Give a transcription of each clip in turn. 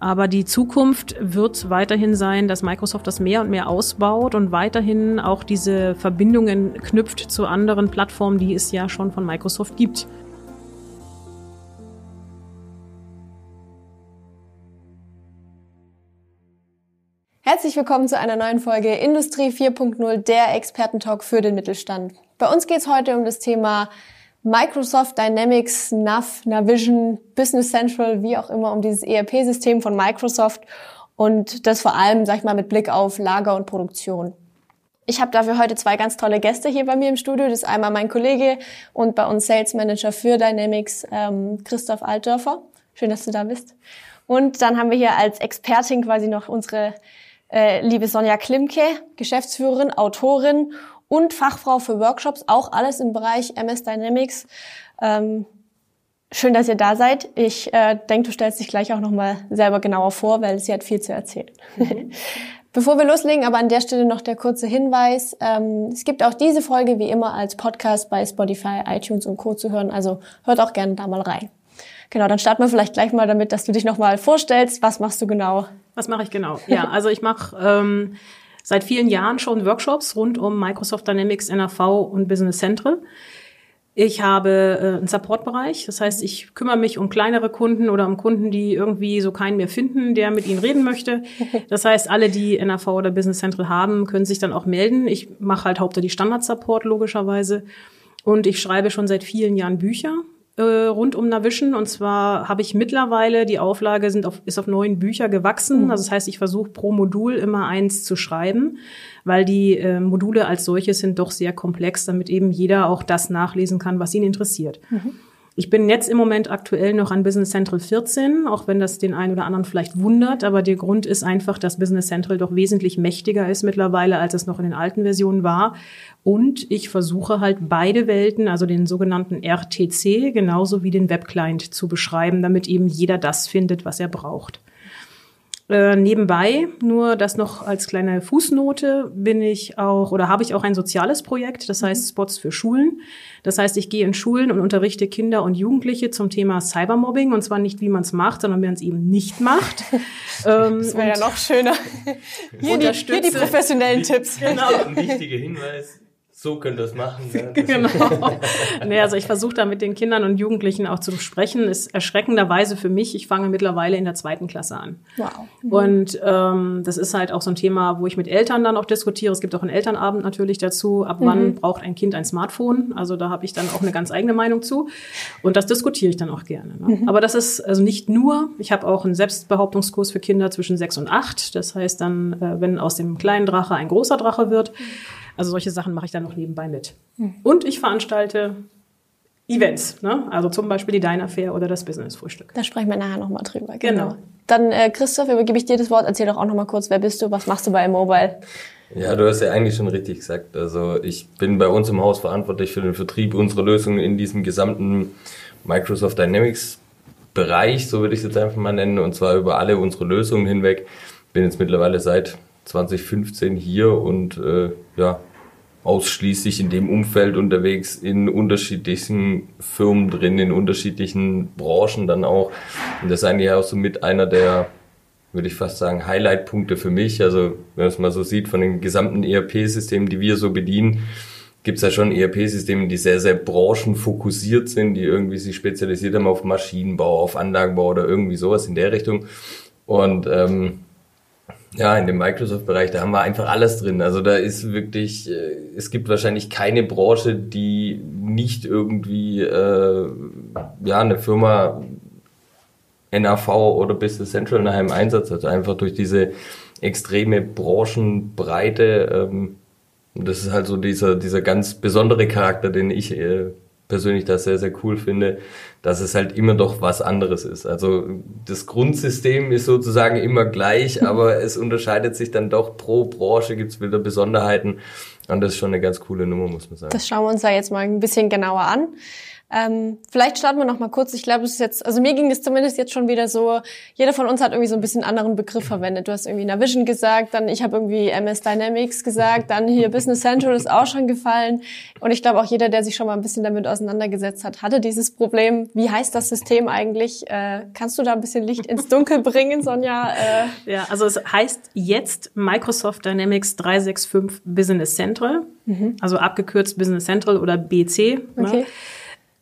Aber die Zukunft wird weiterhin sein, dass Microsoft das mehr und mehr ausbaut und weiterhin auch diese Verbindungen knüpft zu anderen Plattformen, die es ja schon von Microsoft gibt. Herzlich willkommen zu einer neuen Folge Industrie 4.0, der Expertentalk für den Mittelstand. Bei uns geht es heute um das Thema Microsoft Dynamics, NAV, Navision, Business Central, wie auch immer, um dieses ERP-System von Microsoft und das vor allem, sag ich mal, mit Blick auf Lager und Produktion. Ich habe dafür heute zwei ganz tolle Gäste hier bei mir im Studio. Das ist einmal mein Kollege und bei uns Sales Manager für Dynamics, ähm, Christoph Altdörfer. Schön, dass du da bist. Und dann haben wir hier als Expertin quasi noch unsere äh, liebe Sonja Klimke, Geschäftsführerin, Autorin und Fachfrau für Workshops, auch alles im Bereich MS Dynamics. Ähm, schön, dass ihr da seid. Ich äh, denke, du stellst dich gleich auch nochmal selber genauer vor, weil sie hat viel zu erzählen. Mhm. Bevor wir loslegen, aber an der Stelle noch der kurze Hinweis. Ähm, es gibt auch diese Folge wie immer als Podcast bei Spotify, iTunes und Co. zu hören. Also hört auch gerne da mal rein. Genau, dann starten wir vielleicht gleich mal damit, dass du dich nochmal vorstellst. Was machst du genau? Was mache ich genau? Ja, also ich mache ähm, seit vielen Jahren schon Workshops rund um Microsoft Dynamics, NAV und Business Central. Ich habe äh, einen Supportbereich, das heißt, ich kümmere mich um kleinere Kunden oder um Kunden, die irgendwie so keinen mehr finden, der mit ihnen reden möchte. Das heißt, alle, die NAV oder Business Central haben, können sich dann auch melden. Ich mache halt hauptsächlich Standard-Support logischerweise. Und ich schreibe schon seit vielen Jahren Bücher äh, rund um Navision. Und zwar habe ich mittlerweile, die Auflage sind auf, ist auf neun Bücher gewachsen. Mhm. Also das heißt, ich versuche pro Modul immer eins zu schreiben, weil die äh, Module als solches sind doch sehr komplex, damit eben jeder auch das nachlesen kann, was ihn interessiert. Mhm. Ich bin jetzt im Moment aktuell noch an Business Central 14, auch wenn das den einen oder anderen vielleicht wundert, aber der Grund ist einfach, dass Business Central doch wesentlich mächtiger ist mittlerweile, als es noch in den alten Versionen war. Und ich versuche halt beide Welten, also den sogenannten RTC genauso wie den Webclient zu beschreiben, damit eben jeder das findet, was er braucht. Äh, nebenbei, nur das noch als kleine Fußnote, bin ich auch oder habe ich auch ein soziales Projekt, das heißt Spots für Schulen. Das heißt, ich gehe in Schulen und unterrichte Kinder und Jugendliche zum Thema Cybermobbing und zwar nicht, wie man es macht, sondern wie man es eben nicht macht. ähm, das wäre ja noch schöner. Hier die, hier die professionellen Tipps. Genau. Ein wichtiger Hinweis so könnt ihr es machen. Ne? genau. nee, also ich versuche da mit den Kindern und Jugendlichen auch zu sprechen. Ist erschreckenderweise für mich, ich fange mittlerweile in der zweiten Klasse an. Wow. Mhm. Und ähm, das ist halt auch so ein Thema, wo ich mit Eltern dann auch diskutiere. Es gibt auch einen Elternabend natürlich dazu. Ab mhm. wann braucht ein Kind ein Smartphone? Also da habe ich dann auch eine ganz eigene Meinung zu. Und das diskutiere ich dann auch gerne. Ne? Mhm. Aber das ist also nicht nur, ich habe auch einen Selbstbehauptungskurs für Kinder zwischen sechs und acht. Das heißt dann, äh, wenn aus dem kleinen Drache ein großer Drache wird. Also solche Sachen mache ich dann noch nebenbei mit. Mhm. Und ich veranstalte Events, ne? also zum Beispiel die Diner Fair oder das Business Frühstück. Da sprechen wir nachher nochmal drüber. Genau. genau. Dann äh, Christoph, übergebe ich dir das Wort. Erzähl doch auch nochmal kurz, wer bist du, was machst du bei Mobile? Ja, du hast ja eigentlich schon richtig gesagt. Also ich bin bei uns im Haus verantwortlich für den Vertrieb unserer Lösungen in diesem gesamten Microsoft Dynamics Bereich, so würde ich es jetzt einfach mal nennen, und zwar über alle unsere Lösungen hinweg. Bin jetzt mittlerweile seit 2015 hier und äh, ja, ausschließlich in dem Umfeld unterwegs, in unterschiedlichen Firmen drin, in unterschiedlichen Branchen dann auch. Und das ist eigentlich auch so mit einer der, würde ich fast sagen, Highlight-Punkte für mich. Also wenn man es mal so sieht, von den gesamten ERP-Systemen, die wir so bedienen, gibt es ja schon ERP-Systeme, die sehr, sehr branchenfokussiert sind, die irgendwie sich spezialisiert haben auf Maschinenbau, auf Anlagenbau oder irgendwie sowas in der Richtung. Und ähm, ja, in dem Microsoft-Bereich, da haben wir einfach alles drin. Also da ist wirklich, äh, es gibt wahrscheinlich keine Branche, die nicht irgendwie äh, ja eine Firma NAV oder Business Central nachher im Einsatz hat. Einfach durch diese extreme Branchenbreite. Ähm, das ist halt so dieser, dieser ganz besondere Charakter, den ich äh, persönlich da sehr, sehr cool finde, dass es halt immer doch was anderes ist. Also das Grundsystem ist sozusagen immer gleich, aber es unterscheidet sich dann doch pro Branche, gibt es wieder Besonderheiten. Und das ist schon eine ganz coole Nummer, muss man sagen. Das schauen wir uns da jetzt mal ein bisschen genauer an. Ähm, vielleicht starten wir noch mal kurz. Ich glaube, es ist jetzt, also mir ging es zumindest jetzt schon wieder so, jeder von uns hat irgendwie so ein bisschen anderen Begriff verwendet. Du hast irgendwie Navision gesagt, dann ich habe irgendwie MS Dynamics gesagt, dann hier Business Central ist auch schon gefallen. Und ich glaube auch jeder, der sich schon mal ein bisschen damit auseinandergesetzt hat, hatte dieses Problem. Wie heißt das System eigentlich? Äh, kannst du da ein bisschen Licht ins Dunkel bringen, Sonja? Äh, ja, also es heißt jetzt Microsoft Dynamics 365 Business Central, mhm. also abgekürzt Business Central oder BC. Ne? Okay. Ne?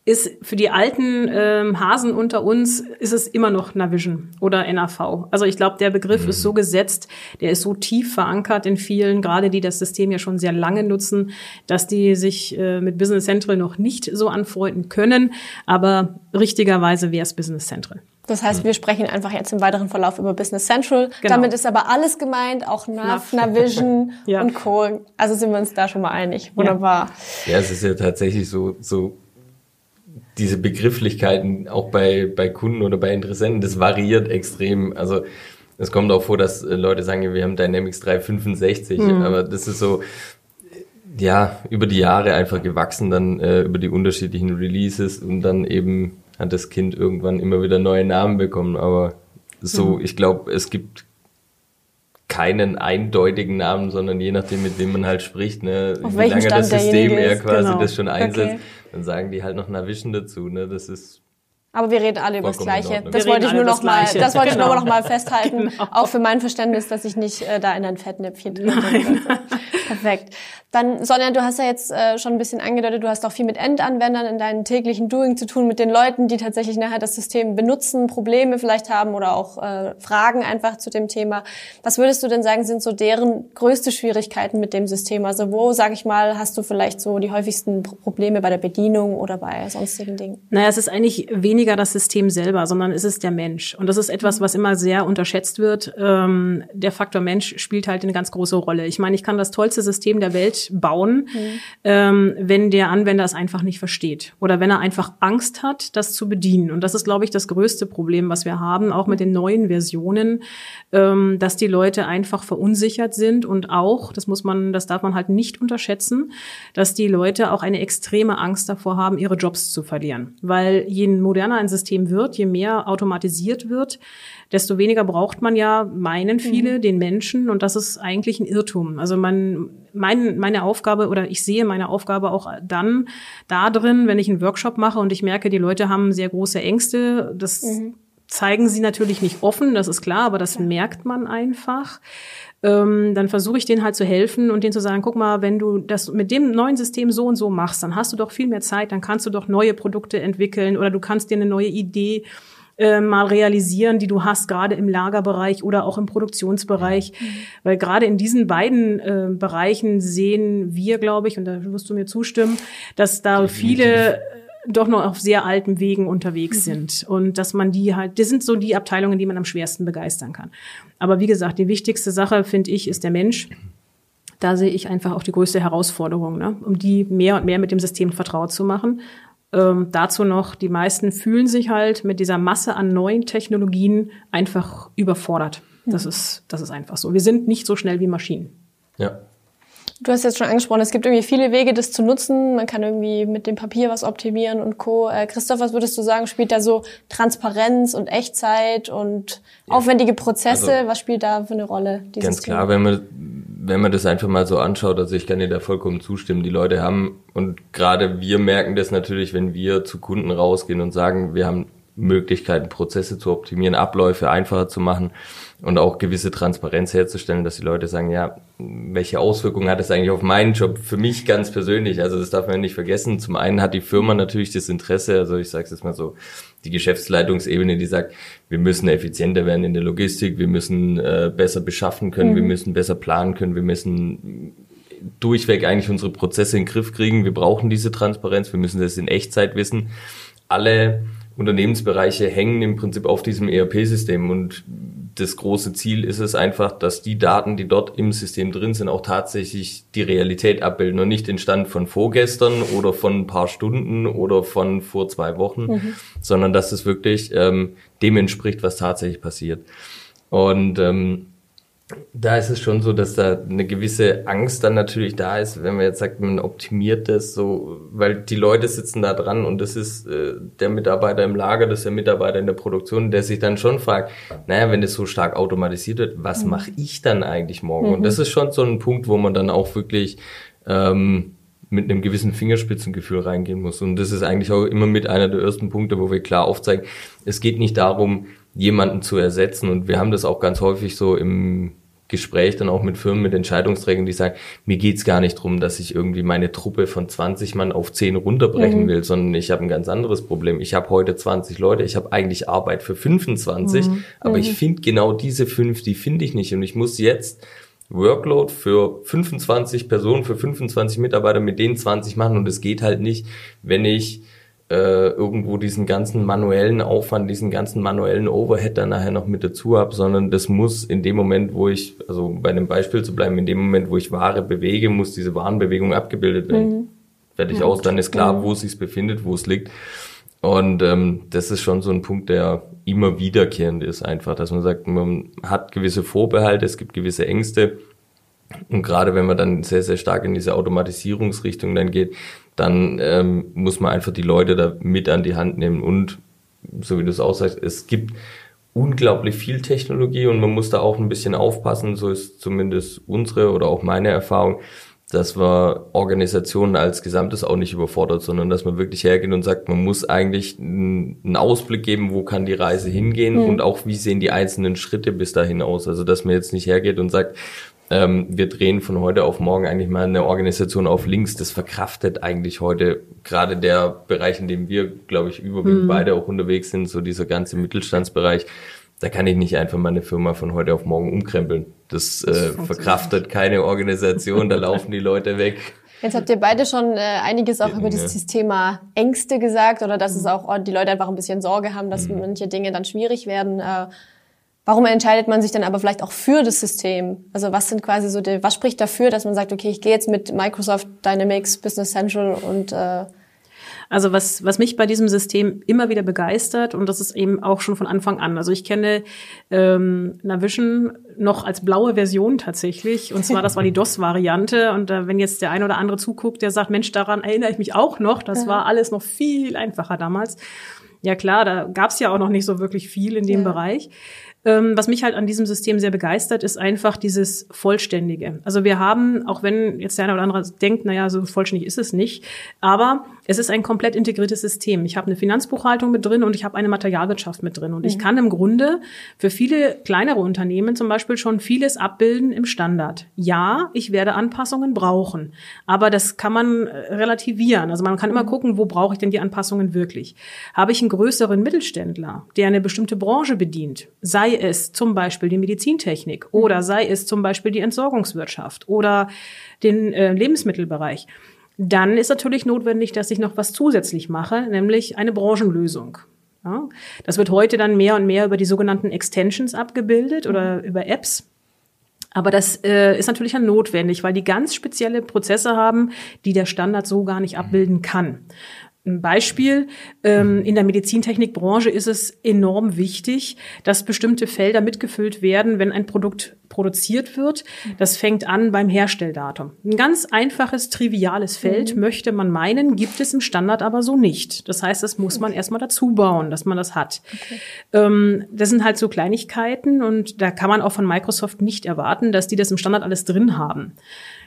Ist für die alten ähm, Hasen unter uns ist es immer noch Navision oder NAV. Also ich glaube, der Begriff mhm. ist so gesetzt, der ist so tief verankert in vielen, gerade die das System ja schon sehr lange nutzen, dass die sich äh, mit Business Central noch nicht so anfreunden können. Aber richtigerweise wäre es Business Central. Das heißt, wir sprechen einfach jetzt im weiteren Verlauf über Business Central. Genau. Damit ist aber alles gemeint, auch NAV, Navision ja. und Co. Also sind wir uns da schon mal einig. Wunderbar. Ja. ja, es ist ja tatsächlich so, so diese Begrifflichkeiten auch bei, bei Kunden oder bei Interessenten, das variiert extrem. Also es kommt auch vor, dass äh, Leute sagen, wir haben Dynamics 365, mhm. aber das ist so, ja, über die Jahre einfach gewachsen, dann äh, über die unterschiedlichen Releases und dann eben hat das Kind irgendwann immer wieder neue Namen bekommen. Aber so, mhm. ich glaube, es gibt keinen eindeutigen Namen, sondern je nachdem, mit wem man halt spricht, ne, Auf wie lange das System er quasi genau. das schon einsetzt, okay. Dann sagen die halt noch Navision dazu, ne, das ist aber wir reden alle über das Gleiche. Das wollte ich nur noch mal, das wollte genau. ich nur noch mal festhalten, genau. auch für mein Verständnis, dass ich nicht äh, da in ein Fettnäpfchen drin bin. Perfekt. Dann, Sonja, du hast ja jetzt äh, schon ein bisschen angedeutet, du hast auch viel mit Endanwendern in deinem täglichen Doing zu tun, mit den Leuten, die tatsächlich nachher das System benutzen, Probleme vielleicht haben oder auch äh, Fragen einfach zu dem Thema. Was würdest du denn sagen, sind so deren größte Schwierigkeiten mit dem System? Also wo, sag ich mal, hast du vielleicht so die häufigsten Probleme bei der Bedienung oder bei sonstigen Dingen? Naja, es ist eigentlich weniger das System selber, sondern es ist der Mensch. Und das ist etwas, was immer sehr unterschätzt wird. Ähm, der Faktor Mensch spielt halt eine ganz große Rolle. Ich meine, ich kann das tollste System der Welt bauen, mhm. ähm, wenn der Anwender es einfach nicht versteht oder wenn er einfach Angst hat, das zu bedienen. Und das ist, glaube ich, das größte Problem, was wir haben, auch mit den neuen Versionen, ähm, dass die Leute einfach verunsichert sind und auch, das muss man, das darf man halt nicht unterschätzen, dass die Leute auch eine extreme Angst davor haben, ihre Jobs zu verlieren. Weil je moderner ein System wird, je mehr automatisiert wird, desto weniger braucht man ja, meinen viele, mhm. den Menschen. Und das ist eigentlich ein Irrtum. Also man, mein, meine Aufgabe oder ich sehe meine Aufgabe auch dann da drin, wenn ich einen Workshop mache und ich merke, die Leute haben sehr große Ängste. Das mhm. zeigen sie natürlich nicht offen, das ist klar, aber das ja. merkt man einfach ähm, dann versuche ich denen halt zu helfen und denen zu sagen, guck mal, wenn du das mit dem neuen System so und so machst, dann hast du doch viel mehr Zeit, dann kannst du doch neue Produkte entwickeln oder du kannst dir eine neue Idee äh, mal realisieren, die du hast, gerade im Lagerbereich oder auch im Produktionsbereich. Mhm. Weil gerade in diesen beiden äh, Bereichen sehen wir, glaube ich, und da wirst du mir zustimmen, dass da Definitiv. viele doch noch auf sehr alten Wegen unterwegs mhm. sind und dass man die halt, das sind so die Abteilungen, die man am schwersten begeistern kann. Aber wie gesagt, die wichtigste Sache, finde ich, ist der Mensch. Da sehe ich einfach auch die größte Herausforderung, ne? um die mehr und mehr mit dem System vertraut zu machen ähm, dazu noch, die meisten fühlen sich halt mit dieser Masse an neuen Technologien einfach überfordert. Das mhm. ist, das ist einfach so. Wir sind nicht so schnell wie Maschinen. Ja. Du hast jetzt schon angesprochen, es gibt irgendwie viele Wege, das zu nutzen. Man kann irgendwie mit dem Papier was optimieren und Co. Äh, Christoph, was würdest du sagen, spielt da so Transparenz und Echtzeit und ja. aufwendige Prozesse? Also, was spielt da für eine Rolle? Ganz klar, wenn man wenn man das einfach mal so anschaut, also ich kann dir da vollkommen zustimmen, die Leute haben, und gerade wir merken das natürlich, wenn wir zu Kunden rausgehen und sagen, wir haben Möglichkeiten, Prozesse zu optimieren, Abläufe einfacher zu machen und auch gewisse Transparenz herzustellen, dass die Leute sagen, ja, welche Auswirkungen hat das eigentlich auf meinen Job? Für mich ganz persönlich, also das darf man nicht vergessen. Zum einen hat die Firma natürlich das Interesse, also ich sage es jetzt mal so, die Geschäftsleitungsebene, die sagt, wir müssen effizienter werden in der Logistik, wir müssen äh, besser beschaffen können, mhm. wir müssen besser planen können, wir müssen durchweg eigentlich unsere Prozesse in den Griff kriegen, wir brauchen diese Transparenz, wir müssen das in Echtzeit wissen. Alle Unternehmensbereiche hängen im Prinzip auf diesem ERP-System und das große Ziel ist es einfach, dass die Daten, die dort im System drin sind, auch tatsächlich die Realität abbilden und nicht den Stand von vorgestern oder von ein paar Stunden oder von vor zwei Wochen, mhm. sondern dass es wirklich ähm, dem entspricht, was tatsächlich passiert. Und ähm, da ist es schon so, dass da eine gewisse Angst dann natürlich da ist, wenn man jetzt sagt, man optimiert das so, weil die Leute sitzen da dran und das ist äh, der Mitarbeiter im Lager, das ist der Mitarbeiter in der Produktion, der sich dann schon fragt, naja, wenn das so stark automatisiert wird, was mhm. mache ich dann eigentlich morgen? Mhm. Und das ist schon so ein Punkt, wo man dann auch wirklich ähm, mit einem gewissen Fingerspitzengefühl reingehen muss. Und das ist eigentlich auch immer mit einer der ersten Punkte, wo wir klar aufzeigen, es geht nicht darum, jemanden zu ersetzen. Und wir haben das auch ganz häufig so im Gespräch dann auch mit Firmen, mit Entscheidungsträgern, die sagen, mir geht's gar nicht drum, dass ich irgendwie meine Truppe von 20 Mann auf 10 runterbrechen mhm. will, sondern ich habe ein ganz anderes Problem. Ich habe heute 20 Leute, ich habe eigentlich Arbeit für 25, mhm. aber ich mhm. finde genau diese fünf, die finde ich nicht. Und ich muss jetzt Workload für 25 Personen, für 25 Mitarbeiter mit denen 20 machen. Und es geht halt nicht, wenn ich äh, irgendwo diesen ganzen manuellen Aufwand, diesen ganzen manuellen Overhead dann nachher noch mit dazu habe, sondern das muss in dem Moment, wo ich, also bei einem Beispiel zu bleiben, in dem Moment, wo ich Ware bewege, muss diese Warenbewegung abgebildet werden. Mhm. Fertig ja. aus, dann ist klar, mhm. wo es sich befindet, wo es liegt. Und ähm, das ist schon so ein Punkt, der immer wiederkehrend ist, einfach, dass man sagt, man hat gewisse Vorbehalte, es gibt gewisse Ängste. Und gerade wenn man dann sehr, sehr stark in diese Automatisierungsrichtung dann geht, dann ähm, muss man einfach die Leute da mit an die Hand nehmen. Und so wie du es auch sagst, es gibt unglaublich viel Technologie und man muss da auch ein bisschen aufpassen, so ist zumindest unsere oder auch meine Erfahrung, dass man Organisationen als Gesamtes auch nicht überfordert, sondern dass man wirklich hergeht und sagt, man muss eigentlich einen Ausblick geben, wo kann die Reise hingehen mhm. und auch wie sehen die einzelnen Schritte bis dahin aus. Also dass man jetzt nicht hergeht und sagt, ähm, wir drehen von heute auf morgen eigentlich mal eine Organisation auf links. Das verkraftet eigentlich heute gerade der Bereich, in dem wir, glaube ich, überwiegend mhm. beide auch unterwegs sind, so dieser ganze Mittelstandsbereich. Da kann ich nicht einfach meine Firma von heute auf morgen umkrempeln. Das, äh, verkraftet keine Organisation, da laufen die Leute weg. Jetzt habt ihr beide schon äh, einiges auch über dieses Thema Ängste gesagt oder dass es mhm. auch die Leute einfach ein bisschen Sorge haben, dass mhm. manche Dinge dann schwierig werden. Äh, Warum entscheidet man sich dann aber vielleicht auch für das System? Also was sind quasi so die, was spricht dafür, dass man sagt, okay, ich gehe jetzt mit Microsoft Dynamics Business Central und äh also was, was mich bei diesem System immer wieder begeistert, und das ist eben auch schon von Anfang an. Also ich kenne ähm, Navision noch als blaue Version tatsächlich. Und zwar, das war die DOS-Variante. Und äh, wenn jetzt der eine oder andere zuguckt, der sagt, Mensch, daran erinnere ich mich auch noch. Das war alles noch viel einfacher damals. Ja klar, da gab es ja auch noch nicht so wirklich viel in dem ja. Bereich. Ähm, was mich halt an diesem System sehr begeistert, ist einfach dieses Vollständige. Also wir haben, auch wenn jetzt der eine oder andere denkt, naja, so vollständig ist es nicht, aber es ist ein komplett integriertes System. Ich habe eine Finanzbuchhaltung mit drin und ich habe eine Materialwirtschaft mit drin. Und mhm. ich kann im Grunde für viele kleinere Unternehmen zum Beispiel schon vieles abbilden im Standard. Ja, ich werde Anpassungen brauchen, aber das kann man äh, relativieren. Also man kann immer mhm. gucken, wo brauche ich denn die Anpassungen wirklich. Habe ich einen größeren Mittelständler, der eine bestimmte Branche bedient, sei es zum Beispiel die Medizintechnik oder sei es zum Beispiel die Entsorgungswirtschaft oder den äh, Lebensmittelbereich, dann ist natürlich notwendig, dass ich noch was zusätzlich mache, nämlich eine Branchenlösung. Ja, das wird heute dann mehr und mehr über die sogenannten Extensions abgebildet oder über Apps. Aber das äh, ist natürlich dann notwendig, weil die ganz spezielle Prozesse haben, die der Standard so gar nicht abbilden kann. Ein Beispiel, ähm, in der Medizintechnikbranche ist es enorm wichtig, dass bestimmte Felder mitgefüllt werden, wenn ein Produkt produziert wird. Das fängt an beim Herstelldatum. Ein ganz einfaches, triviales Feld mhm. möchte man meinen, gibt es im Standard aber so nicht. Das heißt, das muss man erstmal dazu bauen, dass man das hat. Okay. Ähm, das sind halt so Kleinigkeiten und da kann man auch von Microsoft nicht erwarten, dass die das im Standard alles drin haben.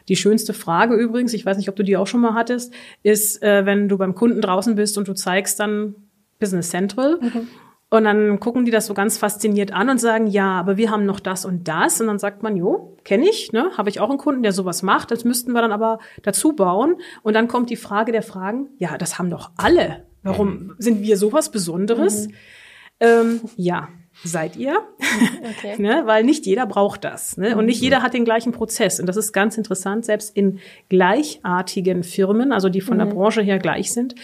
Die schönste Frage übrigens, ich weiß nicht, ob du die auch schon mal hattest, ist, äh, wenn du beim Kunden draußen bist und du zeigst dann Business Central. Mhm. Und dann gucken die das so ganz fasziniert an und sagen, ja, aber wir haben noch das und das. Und dann sagt man, jo, kenne ich, ne? habe ich auch einen Kunden, der sowas macht. Das müssten wir dann aber dazu bauen. Und dann kommt die Frage der Fragen, ja, das haben doch alle. Warum mhm. sind wir sowas Besonderes? Mhm. Ähm, ja, seid ihr, okay. ne? weil nicht jeder braucht das ne? und nicht mhm. jeder hat den gleichen Prozess. Und das ist ganz interessant, selbst in gleichartigen Firmen, also die von mhm. der Branche her gleich sind,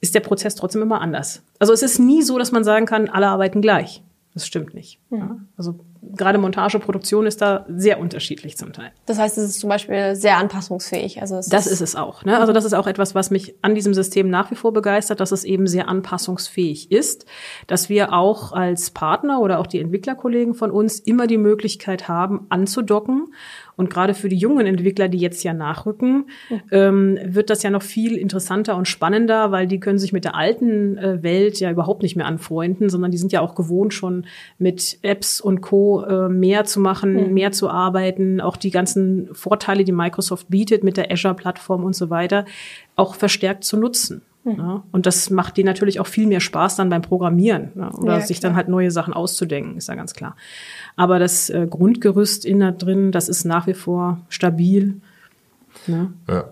ist der Prozess trotzdem immer anders. Also es ist nie so, dass man sagen kann, alle arbeiten gleich. Das stimmt nicht. Mhm. Ja? Also gerade Montage, Produktion ist da sehr unterschiedlich zum Teil. Das heißt, es ist zum Beispiel sehr anpassungsfähig. Also das ist, ist es auch. Ne? Also das ist auch etwas, was mich an diesem System nach wie vor begeistert, dass es eben sehr anpassungsfähig ist, dass wir auch als Partner oder auch die Entwicklerkollegen von uns immer die Möglichkeit haben, anzudocken und gerade für die jungen Entwickler, die jetzt ja nachrücken, ähm, wird das ja noch viel interessanter und spannender, weil die können sich mit der alten äh, Welt ja überhaupt nicht mehr anfreunden, sondern die sind ja auch gewohnt, schon mit Apps und Co. Äh, mehr zu machen, mhm. mehr zu arbeiten, auch die ganzen Vorteile, die Microsoft bietet mit der Azure-Plattform und so weiter, auch verstärkt zu nutzen. Mhm. Ja, und das macht die natürlich auch viel mehr Spaß dann beim Programmieren ja, oder ja, sich dann halt neue Sachen auszudenken, ist ja ganz klar. Aber das äh, Grundgerüst in da drin, das ist nach wie vor stabil. Ne? Ja.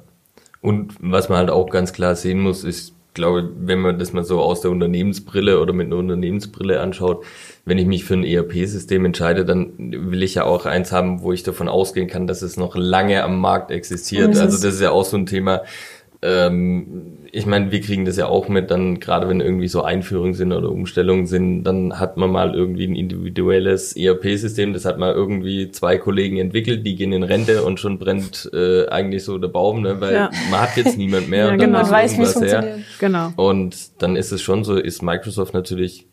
Und was man halt auch ganz klar sehen muss, ist, glaube, wenn man das mal so aus der Unternehmensbrille oder mit einer Unternehmensbrille anschaut, wenn ich mich für ein ERP-System entscheide, dann will ich ja auch eins haben, wo ich davon ausgehen kann, dass es noch lange am Markt existiert. Also das ist ja auch so ein Thema, ähm, ich meine, wir kriegen das ja auch mit, dann gerade wenn irgendwie so Einführungen sind oder Umstellungen sind, dann hat man mal irgendwie ein individuelles ERP-System, das hat mal irgendwie zwei Kollegen entwickelt, die gehen in Rente und schon brennt äh, eigentlich so der Baum, ne? weil ja. man hat jetzt niemand mehr. ja, und genau. dann weiß, wie es funktioniert. Genau. Und dann ist es schon so, ist Microsoft natürlich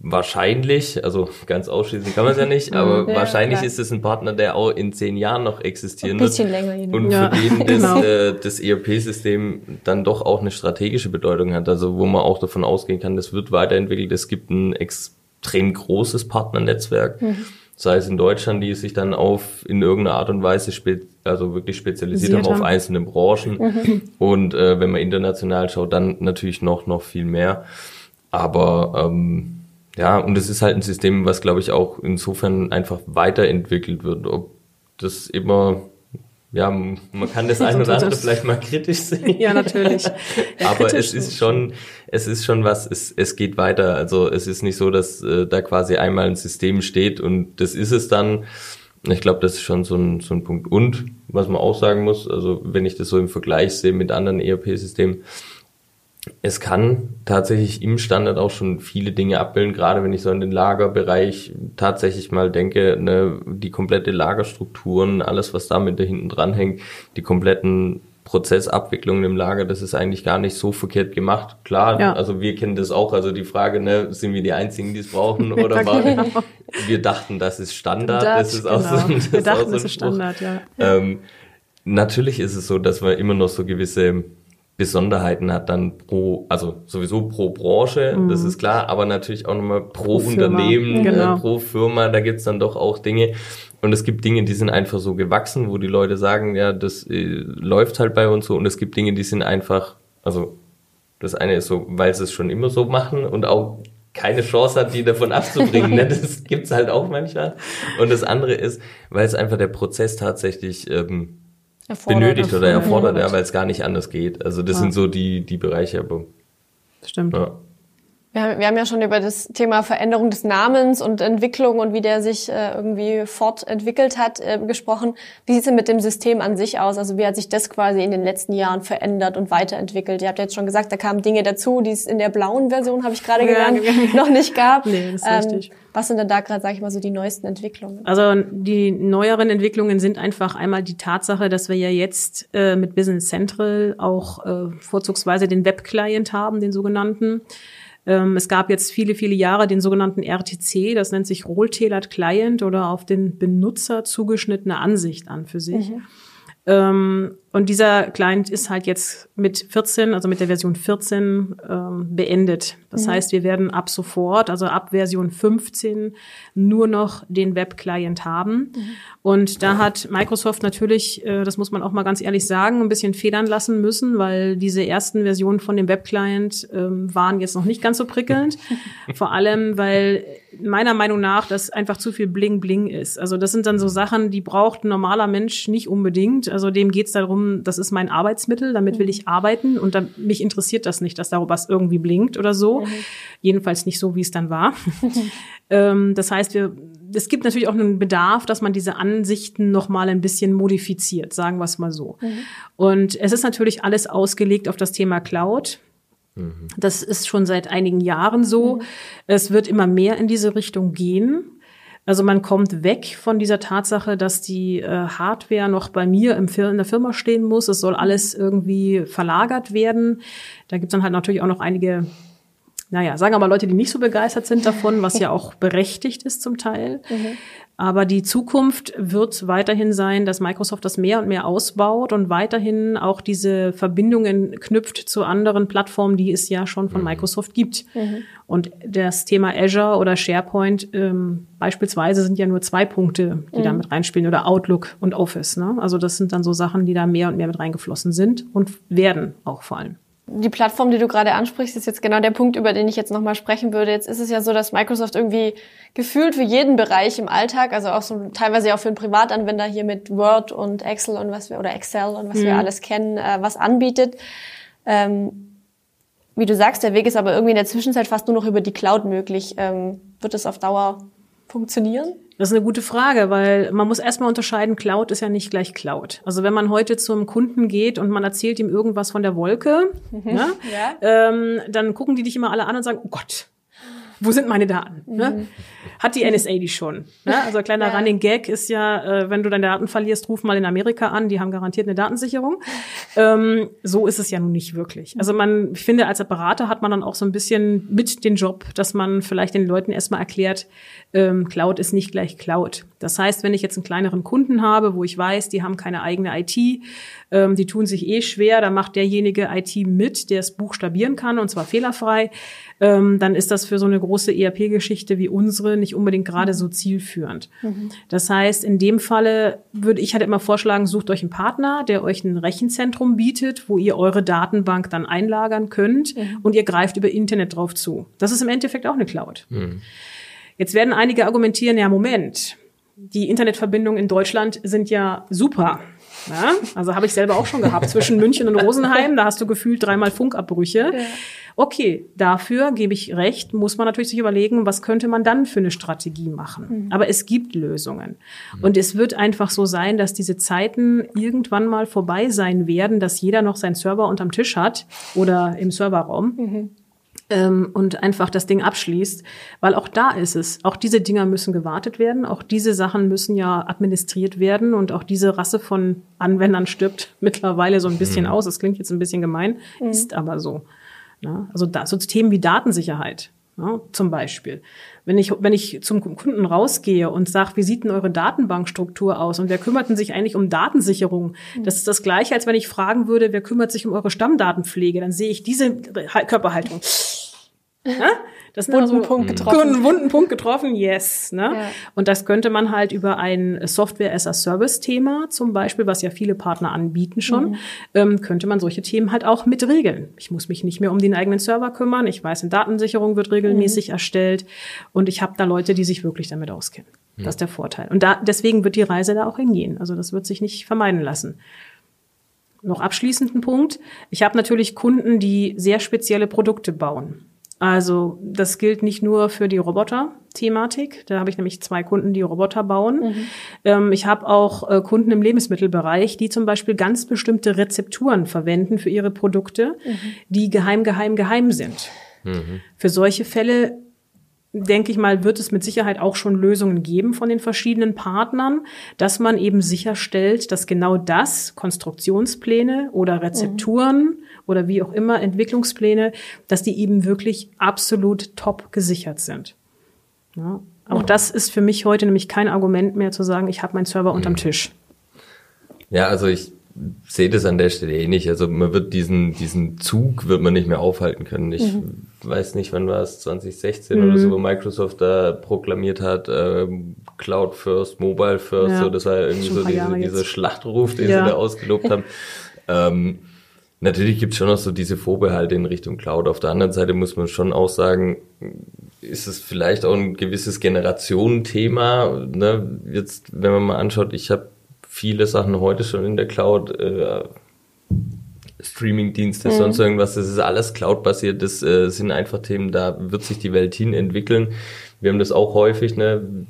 wahrscheinlich, also ganz ausschließen kann man es ja nicht, aber ja, wahrscheinlich klar. ist es ein Partner, der auch in zehn Jahren noch existieren wird. Ein bisschen länger. Jeden. Und ja, für den das, genau. äh, das ERP-System dann doch auch eine strategische Bedeutung hat. Also wo man auch davon ausgehen kann, das wird weiterentwickelt. Es gibt ein extrem großes Partnernetzwerk. Mhm. Sei es in Deutschland, die sich dann auf in irgendeiner Art und Weise spe also wirklich spezialisiert haben auf einzelne Branchen. Mhm. Und äh, wenn man international schaut, dann natürlich noch noch viel mehr. Aber ähm, ja, und es ist halt ein System, was, glaube ich, auch insofern einfach weiterentwickelt wird. Ob das immer, ja, man kann das eine oder andere vielleicht mal kritisch sehen. Ja, natürlich. Ja, Aber es ist schon, es ist schon was, es, es geht weiter. Also es ist nicht so, dass äh, da quasi einmal ein System steht und das ist es dann. Ich glaube, das ist schon so ein, so ein Punkt. Und was man auch sagen muss, also wenn ich das so im Vergleich sehe mit anderen ERP-Systemen, es kann tatsächlich im Standard auch schon viele Dinge abbilden, gerade wenn ich so in den Lagerbereich tatsächlich mal denke, ne, die komplette Lagerstrukturen, alles, was damit da hinten dran hängt, die kompletten Prozessabwicklungen im Lager, das ist eigentlich gar nicht so verkehrt gemacht. Klar, ja. also wir kennen das auch, also die Frage, ne, sind wir die Einzigen, die es brauchen oder war, genau. wir dachten, das ist Standard, das, das ist genau. auch so, das wir dachten, das ist Standard, ja. Ähm, natürlich ist es so, dass wir immer noch so gewisse Besonderheiten hat dann pro, also sowieso pro Branche, mhm. das ist klar, aber natürlich auch nochmal pro, pro Unternehmen, genau. äh, pro Firma, da gibt's dann doch auch Dinge. Und es gibt Dinge, die sind einfach so gewachsen, wo die Leute sagen, ja, das äh, läuft halt bei uns so. Und es gibt Dinge, die sind einfach, also das eine ist so, weil sie es schon immer so machen und auch keine Chance hat, die davon abzubringen. ne? Das gibt's halt auch manchmal. Und das andere ist, weil es einfach der Prozess tatsächlich ähm, benötigt oder erfordert, ja, weil es gar nicht anders geht. Also das ja. sind so die, die Bereiche, aber. Stimmt. Ja. Wir, wir haben ja schon über das Thema Veränderung des Namens und Entwicklung und wie der sich äh, irgendwie fortentwickelt hat äh, gesprochen. Wie sieht es denn mit dem System an sich aus? Also wie hat sich das quasi in den letzten Jahren verändert und weiterentwickelt? Ihr habt ja jetzt schon gesagt, da kamen Dinge dazu, die es in der blauen Version, habe ich gerade gelernt, ja, noch nicht gab. Nee, das ist ähm, richtig. Was sind denn da gerade, sage ich mal, so die neuesten Entwicklungen? Also die neueren Entwicklungen sind einfach einmal die Tatsache, dass wir ja jetzt äh, mit Business Central auch äh, vorzugsweise den Web-Client haben, den sogenannten. Ähm, es gab jetzt viele, viele Jahre den sogenannten RTC, das nennt sich Role-Tailored Client oder auf den Benutzer zugeschnittene Ansicht an für sich. Mhm. Und dieser Client ist halt jetzt mit 14, also mit der Version 14 ähm, beendet. Das mhm. heißt, wir werden ab sofort, also ab Version 15, nur noch den Web-Client haben. Mhm. Und da hat Microsoft natürlich, äh, das muss man auch mal ganz ehrlich sagen, ein bisschen federn lassen müssen, weil diese ersten Versionen von dem Web-Client ähm, waren jetzt noch nicht ganz so prickelnd. Vor allem, weil meiner Meinung nach das einfach zu viel Bling-Bling ist. Also das sind dann so Sachen, die braucht ein normaler Mensch nicht unbedingt. Also dem geht's darum, das ist mein Arbeitsmittel, damit will ich arbeiten und dann, mich interessiert das nicht, dass da was irgendwie blinkt oder so. Mhm. Jedenfalls nicht so, wie es dann war. ähm, das heißt, wir, es gibt natürlich auch einen Bedarf, dass man diese Ansichten noch mal ein bisschen modifiziert, sagen wir es mal so. Mhm. Und es ist natürlich alles ausgelegt auf das Thema Cloud. Mhm. Das ist schon seit einigen Jahren so. Mhm. Es wird immer mehr in diese Richtung gehen. Also man kommt weg von dieser Tatsache, dass die äh, Hardware noch bei mir im Fir in der Firma stehen muss. Es soll alles irgendwie verlagert werden. Da gibt's dann halt natürlich auch noch einige, naja, sagen wir mal Leute, die nicht so begeistert sind davon, was ja auch berechtigt ist zum Teil. Mhm. Aber die Zukunft wird weiterhin sein, dass Microsoft das mehr und mehr ausbaut und weiterhin auch diese Verbindungen knüpft zu anderen Plattformen, die es ja schon von mhm. Microsoft gibt. Mhm. Und das Thema Azure oder SharePoint ähm, beispielsweise sind ja nur zwei Punkte, die mhm. da mit reinspielen oder Outlook und Office. Ne? Also das sind dann so Sachen, die da mehr und mehr mit reingeflossen sind und werden auch vor allem. Die Plattform, die du gerade ansprichst, ist jetzt genau der Punkt, über den ich jetzt nochmal sprechen würde. Jetzt ist es ja so, dass Microsoft irgendwie gefühlt für jeden Bereich im Alltag, also auch so teilweise auch für einen Privatanwender hier mit Word und Excel und was wir oder Excel und was mhm. wir alles kennen, äh, was anbietet. Ähm, wie du sagst, der Weg ist aber irgendwie in der Zwischenzeit fast nur noch über die Cloud möglich. Ähm, wird es auf Dauer funktionieren? Das ist eine gute Frage, weil man muss erstmal unterscheiden, Cloud ist ja nicht gleich Cloud. Also wenn man heute zum Kunden geht und man erzählt ihm irgendwas von der Wolke, mhm. ne, ja. ähm, dann gucken die dich immer alle an und sagen, oh Gott, wo sind meine Daten? Ne? Mhm. Hat die NSA die schon? Ne? Also kleiner ja. Running Gag ist ja, äh, wenn du deine Daten verlierst, ruf mal in Amerika an, die haben garantiert eine Datensicherung. Ähm, so ist es ja nun nicht wirklich. Also man, ich finde, als Berater hat man dann auch so ein bisschen mit den Job, dass man vielleicht den Leuten erstmal erklärt, ähm, Cloud ist nicht gleich Cloud. Das heißt, wenn ich jetzt einen kleineren Kunden habe, wo ich weiß, die haben keine eigene IT, ähm, die tun sich eh schwer, da macht derjenige IT mit, der es buchstabieren kann und zwar fehlerfrei, ähm, dann ist das für so eine große ERP-Geschichte wie unsere nicht unbedingt gerade so zielführend. Mhm. Das heißt, in dem Falle würde ich halt immer vorschlagen, sucht euch einen Partner, der euch ein Rechenzentrum bietet, wo ihr eure Datenbank dann einlagern könnt mhm. und ihr greift über Internet drauf zu. Das ist im Endeffekt auch eine Cloud. Mhm. Jetzt werden einige argumentieren, ja, Moment, die Internetverbindungen in Deutschland sind ja super. Ja, also habe ich selber auch schon gehabt zwischen München und Rosenheim. Da hast du gefühlt dreimal Funkabbrüche. Ja. Okay, dafür gebe ich recht, muss man natürlich sich überlegen, was könnte man dann für eine Strategie machen. Mhm. Aber es gibt Lösungen. Und es wird einfach so sein, dass diese Zeiten irgendwann mal vorbei sein werden, dass jeder noch seinen Server unterm Tisch hat oder im Serverraum. Mhm ähm, und einfach das Ding abschließt, weil auch da ist es. Auch diese Dinger müssen gewartet werden, auch diese Sachen müssen ja administriert werden und auch diese Rasse von Anwendern stirbt mittlerweile so ein bisschen mhm. aus. Das klingt jetzt ein bisschen gemein, mhm. ist aber so. Ja, also da, so Themen wie Datensicherheit ja, zum Beispiel. Wenn ich, wenn ich zum Kunden rausgehe und sage, wie sieht denn eure Datenbankstruktur aus und wer kümmert denn sich eigentlich um Datensicherung? Mhm. Das ist das Gleiche, als wenn ich fragen würde, wer kümmert sich um eure Stammdatenpflege? Dann sehe ich diese Körperhaltung. Ja? Das ist wunden also, Punkt getroffen. Einen wunden Punkt getroffen, yes. Ne? Ja. Und das könnte man halt über ein Software as a Service Thema zum Beispiel, was ja viele Partner anbieten schon, mhm. ähm, könnte man solche Themen halt auch mit regeln. Ich muss mich nicht mehr um den eigenen Server kümmern. Ich weiß, eine Datensicherung wird regelmäßig mhm. erstellt und ich habe da Leute, die sich wirklich damit auskennen. Mhm. Das ist der Vorteil. Und da, deswegen wird die Reise da auch hingehen. Also das wird sich nicht vermeiden lassen noch abschließenden Punkt. Ich habe natürlich Kunden, die sehr spezielle Produkte bauen. Also das gilt nicht nur für die Roboter-Thematik. Da habe ich nämlich zwei Kunden, die Roboter bauen. Mhm. Ähm, ich habe auch äh, Kunden im Lebensmittelbereich, die zum Beispiel ganz bestimmte Rezepturen verwenden für ihre Produkte, mhm. die geheim, geheim, geheim sind. Mhm. Für solche Fälle denke ich mal, wird es mit Sicherheit auch schon Lösungen geben von den verschiedenen Partnern, dass man eben sicherstellt, dass genau das, Konstruktionspläne oder Rezepturen mhm. oder wie auch immer, Entwicklungspläne, dass die eben wirklich absolut top gesichert sind. Ja, auch mhm. das ist für mich heute nämlich kein Argument mehr zu sagen, ich habe meinen Server unterm mhm. Tisch. Ja, also ich sehe das an der Stelle eh nicht. Also man wird diesen, diesen Zug wird man nicht mehr aufhalten können. Ich mhm. weiß nicht, wann war es, 2016 mhm. oder so, wo Microsoft da proklamiert hat, ähm, Cloud First, Mobile First, ja. so, das war irgendwie so diese, dieser Schlachtruf, den ja. sie da ausgelobt haben. ähm, natürlich gibt es schon noch so diese Vorbehalte in Richtung Cloud. Auf der anderen Seite muss man schon auch sagen, ist es vielleicht auch ein gewisses Generationenthema. Ne? Jetzt, wenn man mal anschaut, ich habe viele Sachen heute schon in der Cloud. Äh, Streaming-Dienste, mhm. sonst irgendwas, das ist alles Cloud-basiert, das äh, sind einfach Themen, da wird sich die Welt hin entwickeln. Wir haben das auch häufig, ne?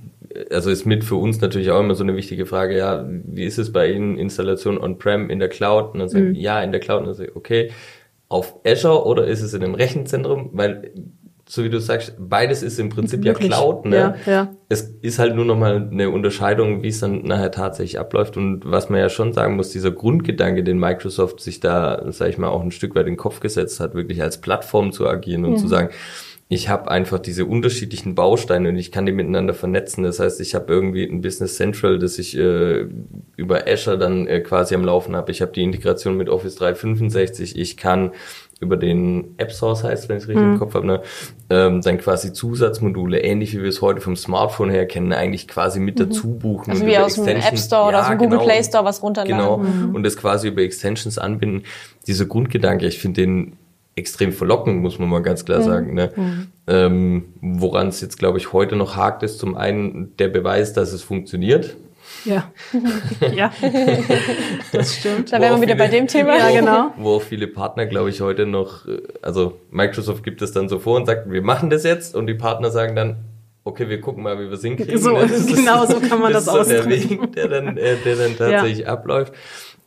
also ist mit für uns natürlich auch immer so eine wichtige Frage, ja, wie ist es bei Ihnen, Installation on-prem in der Cloud? Und dann sagen, mhm. ja, in der Cloud. Und dann sagen, okay, auf Azure oder ist es in einem Rechenzentrum? Weil so wie du sagst, beides ist im Prinzip ja Möglich. Cloud. Ne? Ja, ja. Es ist halt nur nochmal eine Unterscheidung, wie es dann nachher tatsächlich abläuft. Und was man ja schon sagen muss, dieser Grundgedanke, den Microsoft sich da, sag ich mal, auch ein Stück weit in den Kopf gesetzt hat, wirklich als Plattform zu agieren und zu sagen, ich habe einfach diese unterschiedlichen Bausteine und ich kann die miteinander vernetzen. Das heißt, ich habe irgendwie ein Business Central, das ich äh, über Azure dann äh, quasi am Laufen habe. Ich habe die Integration mit Office 365. Ich kann über den App Source heißt, wenn ich es richtig im Kopf habe, ne, ähm, dann quasi Zusatzmodule, ähnlich wie wir es heute vom Smartphone her kennen, eigentlich quasi mit dazu buchen. Also wie über aus dem App Extensions- Store oder aus Ja, dem Google genau. Play Store was runterladen. Genau. Und das quasi über Extensions anbinden. Dieser Grundgedanke, ich finde den extrem verlockend, muss man mal ganz klar sagen. Ne? Ähm, Woran es jetzt, glaube ich, heute noch hakt, ist zum einen der Beweis, dass es funktioniert. Ja. ja. Das stimmt. Da wären wir wieder viele- bei dem Thema. Ja, genau. Wo auch viele Partner, glaube ich, heute noch, äh, also Microsoft gibt es dann so vor und sagt, wir machen das jetzt und die Partner sagen dann, okay, wir gucken mal, wie wir es hinkriegen. So? Das ist- genau so kann man das ist so der ausdrücken. Weg, der dann, äh, der dann tatsächlich abläuft.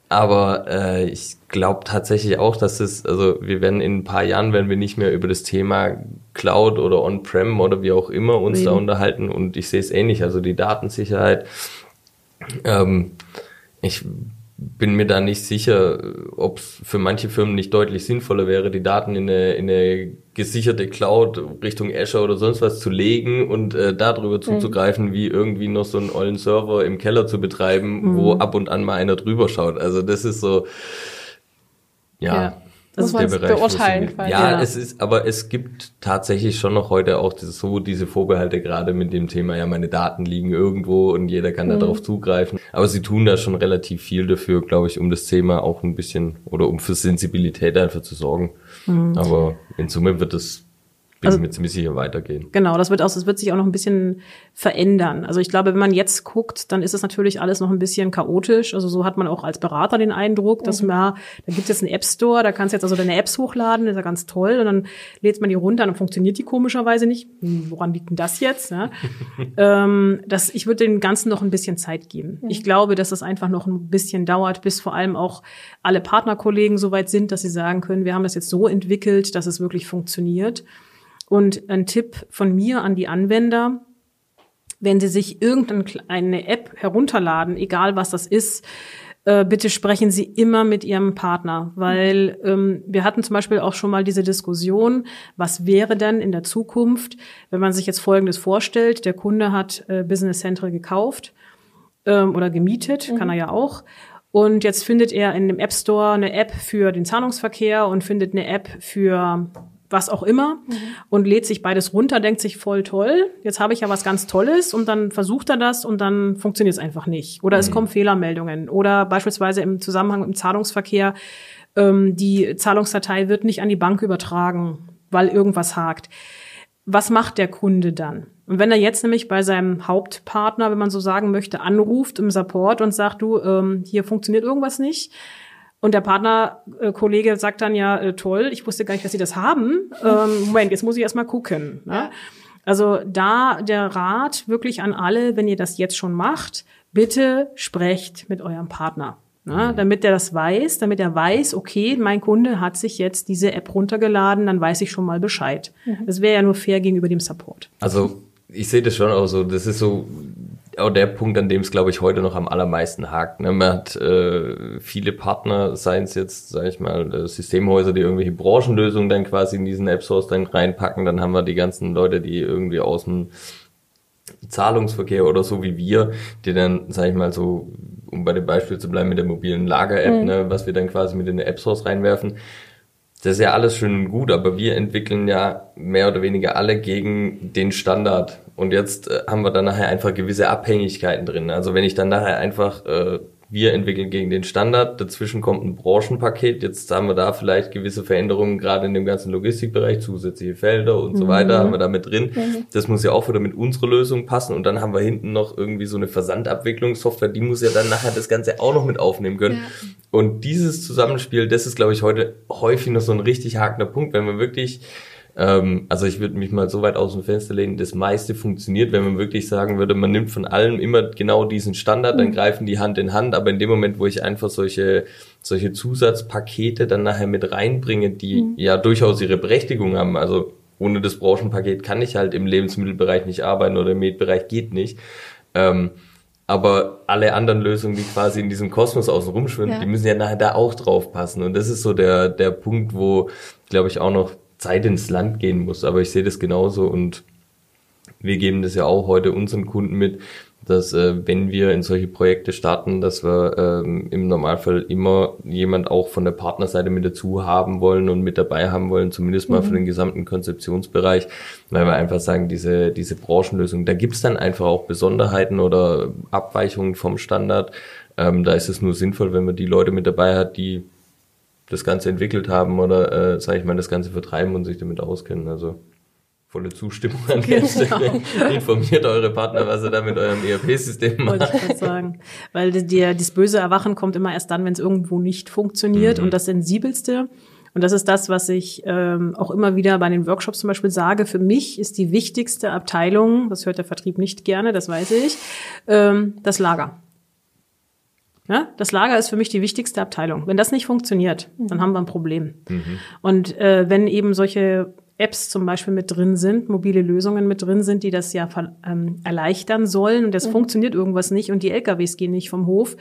Aber äh, ich glaube tatsächlich auch, dass es, also wir werden in ein paar Jahren, werden wir nicht mehr über das Thema Cloud oder On-Prem oder wie auch immer uns da Reden. unterhalten und ich sehe es ähnlich, also die Datensicherheit. Ähm, ich bin mir da nicht sicher, ob es für manche Firmen nicht deutlich sinnvoller wäre, die Daten in eine, in eine gesicherte Cloud Richtung Azure oder sonst was zu legen und äh, darüber zuzugreifen, wie irgendwie noch so einen ollen Server im Keller zu betreiben, wo ab und an mal einer drüber schaut. Also das ist so, ja. Ja. Muss der man's Bereich, beurteilen quasi. Ja, Ja. es ist, aber es gibt tatsächlich schon noch heute auch dieses, so diese Vorbehalte gerade mit dem Thema, ja, meine Daten liegen irgendwo und jeder kann da darauf zugreifen. Aber sie tun da schon relativ viel dafür, glaube ich, um das Thema auch ein bisschen oder um für Sensibilität einfach zu sorgen. Aber in Summe wird es, bin Also- mir ziemlich sicher, weitergehen. Genau, das wird auch, das wird sich auch noch ein bisschen verändern. Also ich glaube, wenn man jetzt guckt, dann ist es natürlich alles noch ein bisschen chaotisch. Also so hat man auch als Berater den Eindruck, dass man, da gibt es jetzt einen App Store, da kannst du jetzt also deine Apps hochladen, das ist ja ganz toll. Und dann lädst man die runter, dann funktioniert die komischerweise nicht. Hm, woran liegt denn das jetzt? Ja? ähm, das, ich würde dem Ganzen noch ein bisschen Zeit geben. Ich glaube, dass es einfach noch ein bisschen dauert, bis vor allem auch alle Partnerkollegen so weit sind, dass sie sagen können, wir haben das jetzt so entwickelt, dass es wirklich funktioniert. Und ein Tipp von mir an die Anwender, wenn Sie sich irgendeine App herunterladen, egal was das ist, äh, bitte sprechen Sie immer mit Ihrem Partner, weil ähm, wir hatten zum Beispiel auch schon mal diese Diskussion, was wäre denn in der Zukunft, wenn man sich jetzt Folgendes vorstellt, der Kunde hat äh, Business Central gekauft ähm, oder gemietet, kann er ja auch. Und jetzt findet er in dem App Store eine App für den Zahlungsverkehr und findet eine App für was auch immer und lädt sich beides runter, denkt sich voll toll, jetzt habe ich ja was ganz Tolles und dann versucht er das und dann funktioniert es einfach nicht. Oder es kommen Fehlermeldungen oder beispielsweise im Zusammenhang mit dem Zahlungsverkehr, ähm, die Zahlungsdatei wird nicht an die Bank übertragen, weil irgendwas hakt. Was macht der Kunde dann? Und wenn er jetzt nämlich bei seinem Hauptpartner, wenn man so sagen möchte, anruft im Support und sagt, du, ähm, hier funktioniert irgendwas nicht, und der Partnerkollege sagt dann ja, äh, toll, ich wusste gar nicht, dass Sie das haben. Ähm, Moment, jetzt muss ich erst mal gucken. Ne? Also da der Rat wirklich an alle, wenn ihr das jetzt schon macht, bitte sprecht mit eurem Partner. Ne? Damit er das weiß, damit er weiß, okay, mein Kunde hat sich jetzt diese App runtergeladen, dann weiß ich schon mal Bescheid. Das wäre ja nur fair gegenüber dem Support. Also ich sehe das schon auch so. Das ist so auch der Punkt, an dem es, glaube ich, heute noch am allermeisten hakt. Ne? Man hat äh, viele Partner, seien es jetzt, sage ich mal, äh, Systemhäuser, die irgendwelche Branchenlösungen dann quasi in diesen App Source dann reinpacken. Dann haben wir die ganzen Leute, die irgendwie aus dem Zahlungsverkehr oder so wie wir, die dann, sage ich mal so, um bei dem Beispiel zu bleiben mit der mobilen Lager-App, ne, was wir dann quasi mit in eine App Source reinwerfen, das ist ja alles schön und gut, aber wir entwickeln ja mehr oder weniger alle gegen den Standard. Und jetzt äh, haben wir dann nachher einfach gewisse Abhängigkeiten drin. Also wenn ich dann nachher einfach, äh, wir entwickeln gegen den Standard, dazwischen kommt ein Branchenpaket, jetzt haben wir da vielleicht gewisse Veränderungen, gerade in dem ganzen Logistikbereich, zusätzliche Felder und so weiter, haben wir da mit drin. Das muss ja auch wieder mit unserer Lösung passen. Und dann haben wir hinten noch irgendwie so eine Versandabwicklungssoftware, die muss ja dann nachher das Ganze auch noch mit aufnehmen können. Und dieses Zusammenspiel, das ist, glaube ich, heute häufig noch so ein richtig hakender Punkt, wenn man wirklich, ähm, also ich würde mich mal so weit aus dem Fenster lehnen, das meiste funktioniert, wenn man wirklich sagen würde, man nimmt von allem immer genau diesen Standard, dann greifen die Hand in Hand, aber in dem Moment, wo ich einfach solche, solche Zusatzpakete dann nachher mit reinbringe, die ja durchaus ihre Berechtigung haben, also ohne das Branchenpaket kann ich halt im Lebensmittelbereich nicht arbeiten oder im Medbereich geht nicht. Ähm, aber alle anderen Lösungen, die quasi in diesem Kosmos außen rumschwimmen, ja. die müssen ja nachher da auch drauf passen. Und das ist so der, der Punkt, wo, glaube ich, auch noch Zeit ins Land gehen muss. Aber ich sehe das genauso und wir geben das ja auch heute unseren Kunden mit, dass äh, wenn wir in solche Projekte starten, dass wir ähm, im Normalfall immer jemand auch von der Partnerseite mit dazu haben wollen und mit dabei haben wollen, zumindest mal mhm. für den gesamten Konzeptionsbereich, weil wir einfach sagen, diese, diese Branchenlösung, da gibt's dann einfach auch Besonderheiten oder Abweichungen vom Standard. Ähm, da ist es nur sinnvoll, wenn man die Leute mit dabei hat, die das Ganze entwickelt haben oder, äh, sage ich mal, das Ganze vertreiben und sich damit auskennen. Also volle Zustimmung an der Stelle. Informiert eure Partner, was ihr da mit eurem ERP-System macht. Wollte ich sagen. Weil dir das böse Erwachen kommt immer erst dann, wenn es irgendwo nicht funktioniert. Mhm. Und das Sensibelste, und das ist das, was ich ähm, auch immer wieder bei den Workshops zum Beispiel sage, für mich ist die wichtigste Abteilung, das hört der Vertrieb nicht gerne, das weiß ich, ähm, das Lager. Ja, das Lager ist für mich die wichtigste Abteilung. Wenn das nicht funktioniert, dann mhm. haben wir ein Problem. Mhm. Und äh, wenn eben solche Apps zum Beispiel mit drin sind, mobile Lösungen mit drin sind, die das ja ähm, erleichtern sollen und es mhm. funktioniert irgendwas nicht und die LKWs gehen nicht vom Hof.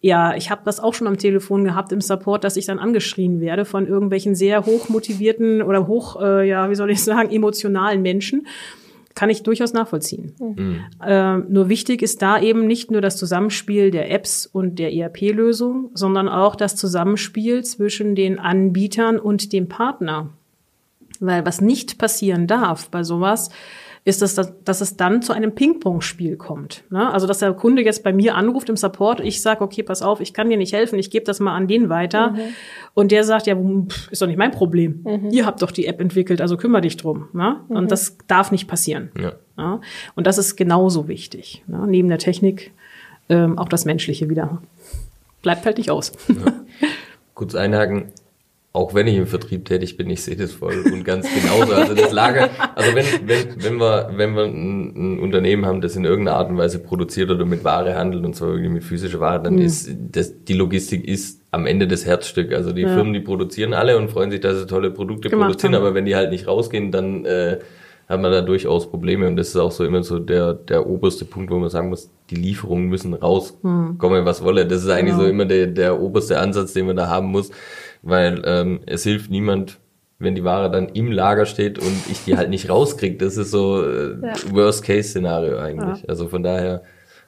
Ja, ich habe das auch schon am Telefon gehabt im Support, dass ich dann angeschrien werde von irgendwelchen sehr hochmotivierten oder hoch, äh, ja, wie soll ich sagen, emotionalen Menschen. Kann ich durchaus nachvollziehen. Mhm. Äh, nur wichtig ist da eben nicht nur das Zusammenspiel der Apps und der ERP-Lösung, sondern auch das Zusammenspiel zwischen den Anbietern und dem Partner. Weil was nicht passieren darf bei sowas, ist, dass, dass es dann zu einem Ping-Pong-Spiel kommt. Ne? Also, dass der Kunde jetzt bei mir anruft im Support, ich sage, okay, pass auf, ich kann dir nicht helfen, ich gebe das mal an den weiter. Mhm. Und der sagt, ja, ist doch nicht mein Problem. Mhm. Ihr habt doch die App entwickelt, also kümmere dich drum. Ne? Mhm. Und das darf nicht passieren. Ja. Ne? Und das ist genauso wichtig. Ne? Neben der Technik ähm, auch das Menschliche wieder. Bleibt halt nicht aus. Ja. Kurz einhaken, auch wenn ich im Vertrieb tätig bin, ich sehe das voll und ganz genauso. Also das Lager, also wenn, wenn, wenn wir, wenn wir ein, ein Unternehmen haben, das in irgendeiner Art und Weise produziert oder mit Ware handelt und zwar irgendwie mit physischer Ware, dann mhm. ist das, die Logistik ist am Ende das Herzstück. Also die ja. Firmen, die produzieren alle und freuen sich, dass sie tolle Produkte Gemacht produzieren, haben. aber wenn die halt nicht rausgehen, dann äh, hat man da durchaus Probleme und das ist auch so immer so der, der oberste Punkt, wo man sagen muss, die Lieferungen müssen rauskommen, mhm. was wolle. Das ist eigentlich genau. so immer der, der oberste Ansatz, den man da haben muss weil ähm, es hilft niemand, wenn die Ware dann im Lager steht und ich die halt nicht rauskriege. Das ist so äh, ja. Worst-Case-Szenario eigentlich. Ja. Also von daher,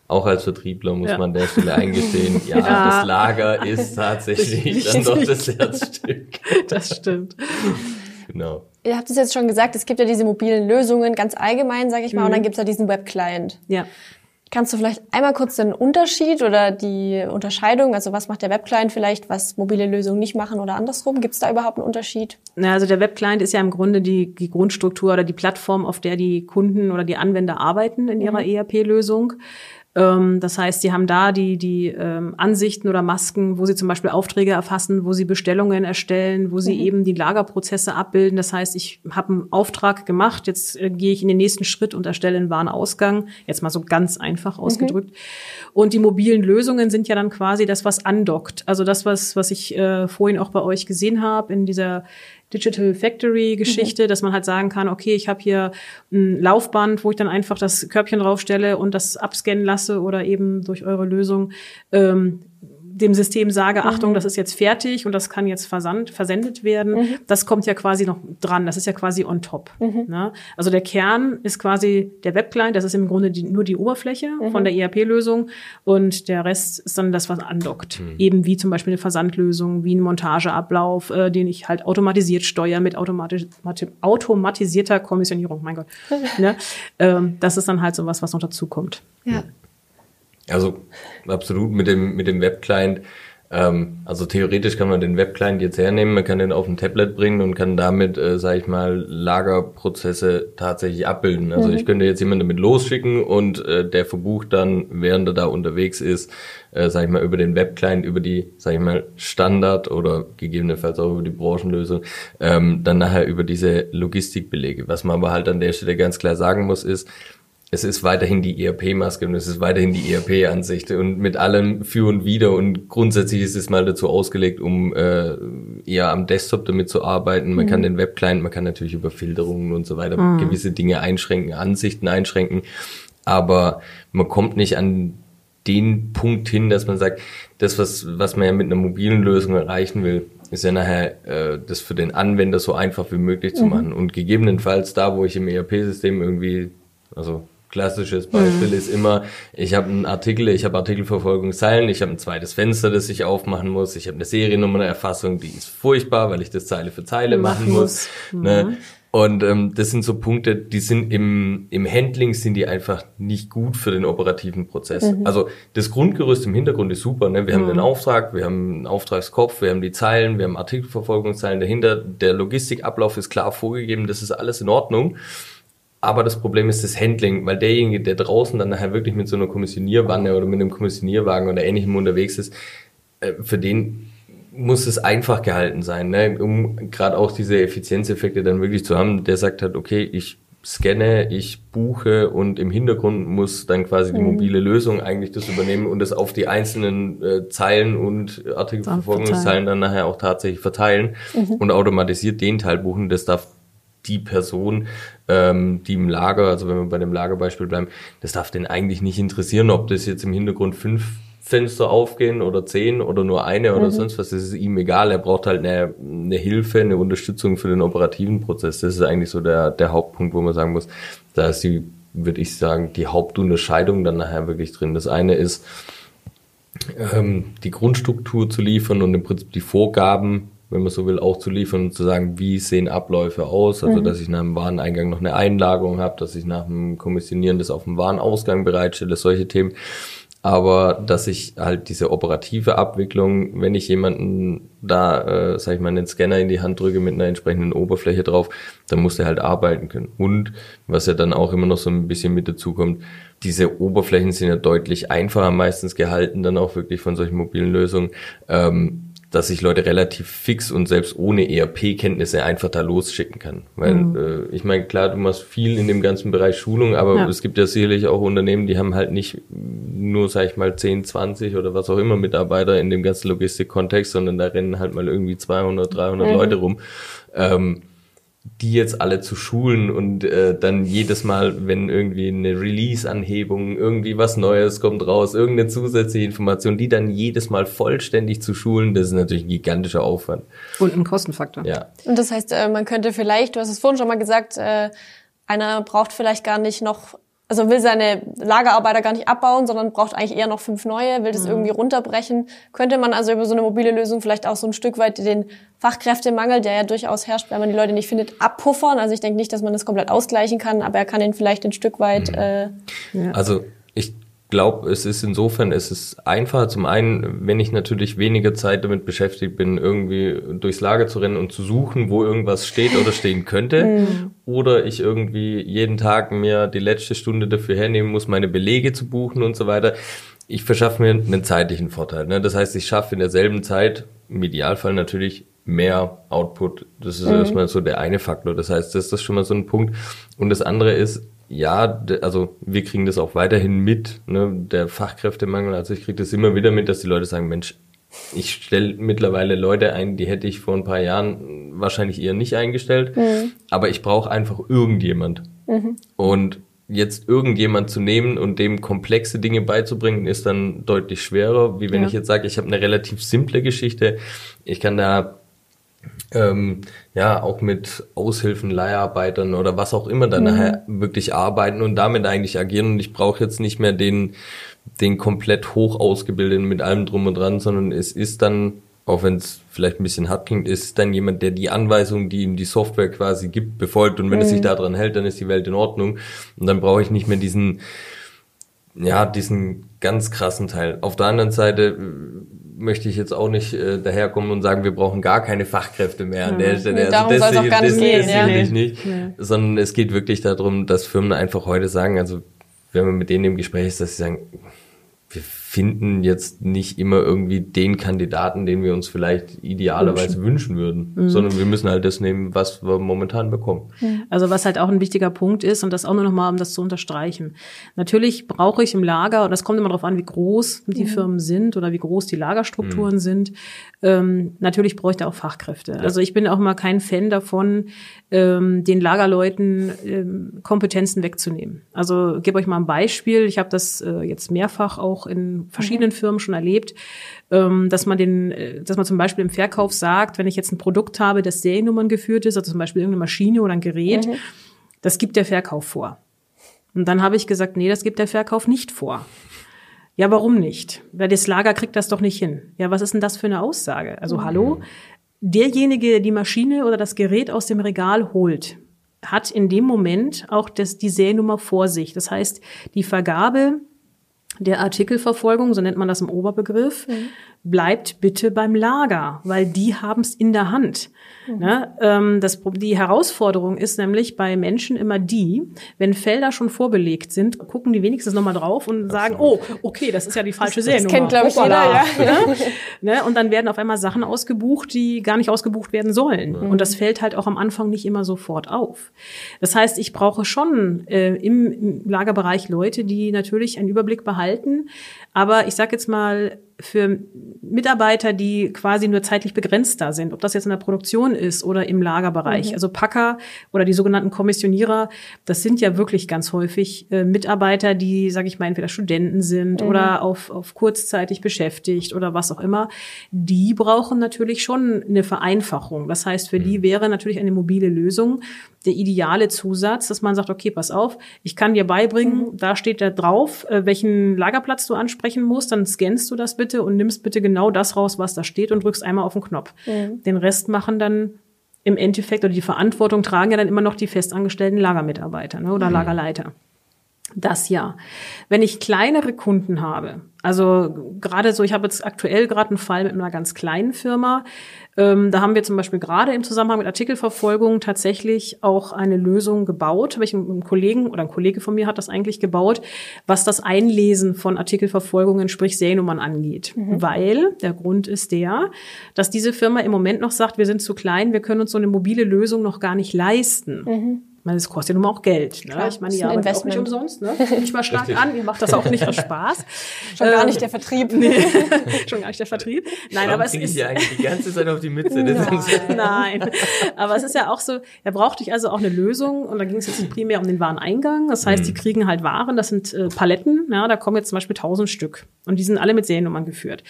auch als Vertriebler muss ja. man an der Stelle eingestehen, ja, das Lager ist tatsächlich dann doch das Herzstück. Das stimmt. Genau. Ihr habt es jetzt schon gesagt, es gibt ja diese mobilen Lösungen ganz allgemein, sage ich mal, mhm. und dann gibt es ja diesen Web-Client. Ja. Kannst du vielleicht einmal kurz den Unterschied oder die Unterscheidung, also was macht der Webclient vielleicht, was mobile Lösungen nicht machen oder andersrum? Gibt es da überhaupt einen Unterschied? Na, also der Webclient ist ja im Grunde die, die Grundstruktur oder die Plattform, auf der die Kunden oder die Anwender arbeiten in ihrer mhm. ERP-Lösung. Ähm, das heißt, sie haben da die, die ähm, Ansichten oder Masken, wo sie zum Beispiel Aufträge erfassen, wo sie Bestellungen erstellen, wo sie mhm. eben die Lagerprozesse abbilden. Das heißt, ich habe einen Auftrag gemacht, jetzt äh, gehe ich in den nächsten Schritt und erstelle einen Warenausgang. Jetzt mal so ganz einfach mhm. ausgedrückt. Mhm. Und die mobilen Lösungen sind ja dann quasi das, was andockt. Also das, was, was ich äh, vorhin auch bei euch gesehen habe in dieser Digital Factory Geschichte, mhm. dass man halt sagen kann, okay, ich habe hier ein Laufband, wo ich dann einfach das Körbchen draufstelle und das abscannen lasse oder eben durch eure Lösung ähm, dem System sage, mhm. Achtung, das ist jetzt fertig und das kann jetzt versand, versendet werden, mhm. das kommt ja quasi noch dran. Das ist ja quasi on top. Mhm. Ne? Also der Kern ist quasi der Webclient, das ist im Grunde die, nur die Oberfläche mhm. von der ERP-Lösung und der Rest ist dann das, was andockt. Mhm. Eben wie zum Beispiel eine Versandlösung, wie ein Montageablauf, äh, den ich halt automatisiert steuere mit automatisch, automatisierter Kommissionierung. Mein Gott. ne? ähm, das ist dann halt so was, was noch dazu kommt. Ja. Also absolut mit dem, mit dem Webclient. Ähm, also theoretisch kann man den Webclient jetzt hernehmen, man kann den auf ein Tablet bringen und kann damit, äh, sage ich mal, Lagerprozesse tatsächlich abbilden. Also mhm. ich könnte jetzt jemanden damit losschicken und äh, der verbucht dann, während er da unterwegs ist, äh, sage ich mal, über den Webclient, über die, sage ich mal, Standard oder gegebenenfalls auch über die Branchenlösung, ähm, dann nachher über diese Logistikbelege. Was man aber halt an der Stelle ganz klar sagen muss, ist, es ist weiterhin die ERP-Maske und es ist weiterhin die ERP-Ansicht und mit allem für und wider und grundsätzlich ist es mal dazu ausgelegt, um äh, eher am Desktop damit zu arbeiten. Man mhm. kann den Webclient, man kann natürlich über Filterungen und so weiter mhm. gewisse Dinge einschränken, Ansichten einschränken, aber man kommt nicht an den Punkt hin, dass man sagt, das, was, was man ja mit einer mobilen Lösung erreichen will, ist ja nachher äh, das für den Anwender so einfach wie möglich zu mhm. machen. Und gegebenenfalls da, wo ich im ERP-System irgendwie, also klassisches Beispiel mhm. ist immer, ich habe einen Artikel, ich habe Artikelverfolgungszeilen, ich habe ein zweites Fenster, das ich aufmachen muss, ich habe eine Seriennummererfassung, die ist furchtbar, weil ich das Zeile für Zeile machen, muss. Ne? Mhm. Und ähm, das sind so Punkte, die sind im, im Handling sind die einfach nicht gut für den operativen Prozess. Mhm. Also das Grundgerüst im Hintergrund ist super. Ne? Wir mhm. haben den Auftrag, wir haben einen Auftragskopf, wir haben die Zeilen, wir haben Artikelverfolgungszeilen dahinter. Der Logistikablauf ist klar vorgegeben, das ist alles in Ordnung. Aber das Problem ist das Handling, weil derjenige, der draußen dann nachher wirklich mit so einer Kommissionierwanne oder mit einem Kommissionierwagen oder ähnlichem unterwegs ist, äh, für den muss es einfach gehalten sein, ne? um gerade auch diese Effizienzeffekte dann wirklich zu haben. Der sagt halt, okay, ich scanne, ich buche und im Hintergrund muss dann quasi die mhm. mobile Lösung eigentlich das übernehmen und das auf die einzelnen äh, Zeilen und Artikelverfolgungszeilen dann nachher auch tatsächlich verteilen mhm. und automatisiert den Teil buchen. Das darf die Person, ähm, die im Lager, also wenn wir bei dem Lagerbeispiel bleiben, das darf den eigentlich nicht interessieren, ob das jetzt im Hintergrund fünf Fenster aufgehen oder zehn oder nur eine oder mhm. sonst was, das ist ihm egal. Er braucht halt eine, eine Hilfe, eine Unterstützung für den operativen Prozess. Das ist eigentlich so der, der Hauptpunkt, wo man sagen muss, da ist die, würde ich sagen, die Hauptunterscheidung dann nachher wirklich drin. Das eine ist, ähm, die Grundstruktur zu liefern und im Prinzip die Vorgaben, wenn man so will, auch zu liefern und zu sagen, wie sehen Abläufe aus, also mhm. dass ich nach dem Wareneingang noch eine Einlagerung habe, dass ich nach dem Kommissionieren das auf dem Warenausgang bereitstelle, solche Themen aber dass ich halt diese operative Abwicklung, wenn ich jemanden da, äh, sag ich mal, einen Scanner in die Hand drücke mit einer entsprechenden Oberfläche drauf, dann muss der halt arbeiten können. Und was ja dann auch immer noch so ein bisschen mit dazu kommt, diese Oberflächen sind ja deutlich einfacher meistens gehalten, dann auch wirklich von solchen mobilen Lösungen. Ähm, dass ich Leute relativ fix und selbst ohne ERP-Kenntnisse einfach da losschicken kann. Weil mhm. äh, ich meine, klar, du machst viel in dem ganzen Bereich Schulung, aber ja. es gibt ja sicherlich auch Unternehmen, die haben halt nicht nur, sag ich mal, 10, 20 oder was auch immer Mitarbeiter in dem ganzen Logistik-Kontext, sondern da rennen halt mal irgendwie 200, 300 mhm. Leute rum. Ähm, die jetzt alle zu schulen und äh, dann jedes Mal, wenn irgendwie eine Release-Anhebung, irgendwie was Neues kommt raus, irgendeine zusätzliche Information, die dann jedes Mal vollständig zu schulen, das ist natürlich ein gigantischer Aufwand. Und ein Kostenfaktor. Ja. Und das heißt, äh, man könnte vielleicht, du hast es vorhin schon mal gesagt, äh, einer braucht vielleicht gar nicht noch also will seine Lagerarbeiter gar nicht abbauen, sondern braucht eigentlich eher noch fünf neue, will das mhm. irgendwie runterbrechen. Könnte man also über so eine mobile Lösung vielleicht auch so ein Stück weit den Fachkräftemangel, der ja durchaus herrscht, wenn man die Leute nicht findet, abpuffern. Also ich denke nicht, dass man das komplett ausgleichen kann, aber er kann ihn vielleicht ein Stück weit. Mhm. Äh, ja. Also glaube, es ist insofern, es ist einfacher. Zum einen, wenn ich natürlich weniger Zeit damit beschäftigt bin, irgendwie durchs Lager zu rennen und zu suchen, wo irgendwas steht oder stehen könnte. Mhm. Oder ich irgendwie jeden Tag mir die letzte Stunde dafür hernehmen muss, meine Belege zu buchen und so weiter. Ich verschaffe mir einen zeitlichen Vorteil. Ne? Das heißt, ich schaffe in derselben Zeit, im Idealfall natürlich, mehr Output. Das ist mhm. erstmal so der eine Faktor. Das heißt, das ist schon mal so ein Punkt. Und das andere ist, ja, also wir kriegen das auch weiterhin mit, ne, der Fachkräftemangel. Also ich kriege das immer wieder mit, dass die Leute sagen, Mensch, ich stelle mittlerweile Leute ein, die hätte ich vor ein paar Jahren wahrscheinlich eher nicht eingestellt, mhm. aber ich brauche einfach irgendjemand. Mhm. Und jetzt irgendjemand zu nehmen und dem komplexe Dinge beizubringen, ist dann deutlich schwerer, wie wenn ja. ich jetzt sage, ich habe eine relativ simple Geschichte. Ich kann da ähm, ja auch mit Aushilfen, Leiharbeitern oder was auch immer dann mhm. nachher wirklich arbeiten und damit eigentlich agieren. Und ich brauche jetzt nicht mehr den, den komplett hoch ausgebildeten mit allem drum und dran, sondern es ist dann, auch wenn es vielleicht ein bisschen hart klingt, ist dann jemand, der die Anweisungen, die ihm die Software quasi gibt, befolgt. Und wenn mhm. er sich daran hält, dann ist die Welt in Ordnung. Und dann brauche ich nicht mehr diesen, ja, diesen ganz krassen Teil. Auf der anderen Seite möchte ich jetzt auch nicht äh, daherkommen und sagen, wir brauchen gar keine Fachkräfte mehr an der Stelle. Also Darum soll auch gar nicht gehen, ja. nicht, nicht. Ja. sondern es geht wirklich darum, dass Firmen einfach heute sagen, also wenn man mit denen im Gespräch ist, dass sie sagen, wir finden jetzt nicht immer irgendwie den Kandidaten, den wir uns vielleicht idealerweise wünschen, wünschen würden, mhm. sondern wir müssen halt das nehmen, was wir momentan bekommen. Also was halt auch ein wichtiger Punkt ist und das auch nur nochmal, um das zu unterstreichen. Natürlich brauche ich im Lager, und das kommt immer darauf an, wie groß die mhm. Firmen sind oder wie groß die Lagerstrukturen mhm. sind, ähm, natürlich brauche ich da auch Fachkräfte. Ja. Also ich bin auch mal kein Fan davon, ähm, den Lagerleuten ähm, Kompetenzen wegzunehmen. Also gebe euch mal ein Beispiel. Ich habe das äh, jetzt mehrfach auch in verschiedenen mhm. Firmen schon erlebt, ähm, dass man den, äh, dass man zum Beispiel im Verkauf sagt, wenn ich jetzt ein Produkt habe, das Seriennummern geführt ist, also zum Beispiel irgendeine Maschine oder ein Gerät, mhm. das gibt der Verkauf vor. Und dann habe ich gesagt, nee, das gibt der Verkauf nicht vor. Ja, warum nicht? Weil das Lager kriegt das doch nicht hin. Ja, was ist denn das für eine Aussage? Also mhm. hallo, derjenige, der die Maschine oder das Gerät aus dem Regal holt, hat in dem Moment auch das, die Seriennummer vor sich. Das heißt, die Vergabe der Artikelverfolgung, so nennt man das im Oberbegriff, mhm. Bleibt bitte beim Lager, weil die haben es in der Hand. Mhm. Ne? Ähm, das, die Herausforderung ist nämlich bei Menschen immer die, wenn Felder schon vorbelegt sind, gucken die wenigstens nochmal drauf und sagen, oh, okay, das ist ja die falsche das, Seriennummer. Das kennt, glaube ich, jeder, ja. ne? ne? Und dann werden auf einmal Sachen ausgebucht, die gar nicht ausgebucht werden sollen. Mhm. Und das fällt halt auch am Anfang nicht immer sofort auf. Das heißt, ich brauche schon äh, im, im Lagerbereich Leute, die natürlich einen Überblick behalten. Aber ich sage jetzt mal, für Mitarbeiter, die quasi nur zeitlich begrenzt da sind, ob das jetzt in der Produktion ist oder im Lagerbereich. Mhm. Also Packer oder die sogenannten Kommissionierer, das sind ja wirklich ganz häufig äh, Mitarbeiter, die, sage ich mal, entweder Studenten sind mhm. oder auf, auf kurzzeitig beschäftigt oder was auch immer. Die brauchen natürlich schon eine Vereinfachung. Das heißt, für die mhm. wäre natürlich eine mobile Lösung der ideale Zusatz, dass man sagt, okay, pass auf, ich kann dir beibringen, mhm. da steht da drauf, äh, welchen Lagerplatz du ansprechen musst, dann scannst du das bitte und nimmst bitte genau das raus, was da steht und drückst einmal auf den Knopf. Mhm. Den Rest machen dann im Endeffekt oder die Verantwortung tragen ja dann immer noch die festangestellten Lagermitarbeiter ne, oder mhm. Lagerleiter. Das ja. Wenn ich kleinere Kunden habe, also gerade so, ich habe jetzt aktuell gerade einen Fall mit einer ganz kleinen Firma, ähm, da haben wir zum Beispiel gerade im Zusammenhang mit Artikelverfolgung tatsächlich auch eine Lösung gebaut. Welchen Kollegen oder ein Kollege von mir hat das eigentlich gebaut, was das Einlesen von Artikelverfolgungen, sprich Seriennummern angeht. Mhm. Weil der Grund ist der, dass diese Firma im Moment noch sagt, wir sind zu klein, wir können uns so eine mobile Lösung noch gar nicht leisten. Mhm meine, es kostet ja nun mal auch Geld. Ne? Klar, ich meine, ihr arbeitet auch nicht umsonst. Ne? Nicht mal stark Richtig. an, ihr macht das auch nicht aus Spaß. schon gar nicht der Vertrieb. Nee, schon gar nicht der Vertrieb. Nein, Warum aber es ist... ja eigentlich die ganze Zeit auf die Mütze. Nein. Nein, aber es ist ja auch so, er braucht dich also auch eine Lösung und da ging es jetzt primär um den Wareneingang. Das heißt, mhm. die kriegen halt Waren, das sind äh, Paletten, ja, da kommen jetzt zum Beispiel tausend Stück und die sind alle mit Seriennummern geführt.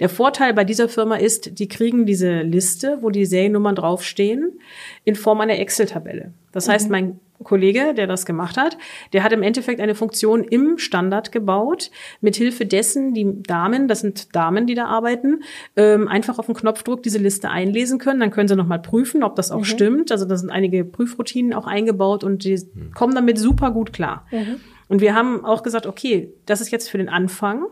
Der Vorteil bei dieser Firma ist, die kriegen diese Liste, wo die Seriennummern draufstehen, in Form einer Excel-Tabelle. Das heißt, mhm. mein Kollege, der das gemacht hat, der hat im Endeffekt eine Funktion im Standard gebaut, mithilfe dessen die Damen, das sind Damen, die da arbeiten, ähm, einfach auf den Knopfdruck diese Liste einlesen können. Dann können sie nochmal prüfen, ob das auch mhm. stimmt. Also da sind einige Prüfroutinen auch eingebaut und die mhm. kommen damit super gut klar. Mhm. Und wir haben auch gesagt, okay, das ist jetzt für den Anfang.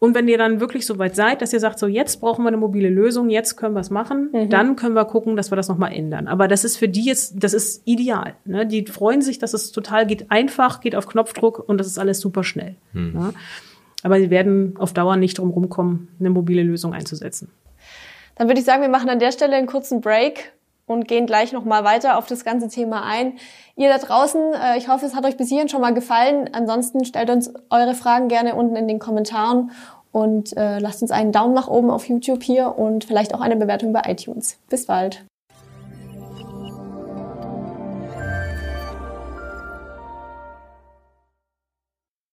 Und wenn ihr dann wirklich so weit seid, dass ihr sagt, so jetzt brauchen wir eine mobile Lösung, jetzt können wir es machen, mhm. dann können wir gucken, dass wir das nochmal ändern. Aber das ist für die jetzt, das ist ideal. Ne? Die freuen sich, dass es total geht einfach, geht auf Knopfdruck und das ist alles super schnell. Mhm. Ne? Aber sie werden auf Dauer nicht drum rumkommen, eine mobile Lösung einzusetzen. Dann würde ich sagen, wir machen an der Stelle einen kurzen Break und gehen gleich nochmal weiter auf das ganze Thema ein. Ihr da draußen, äh, ich hoffe, es hat euch bis hierhin schon mal gefallen. Ansonsten stellt uns eure Fragen gerne unten in den Kommentaren und äh, lasst uns einen Daumen nach oben auf YouTube hier und vielleicht auch eine Bewertung bei iTunes. Bis bald.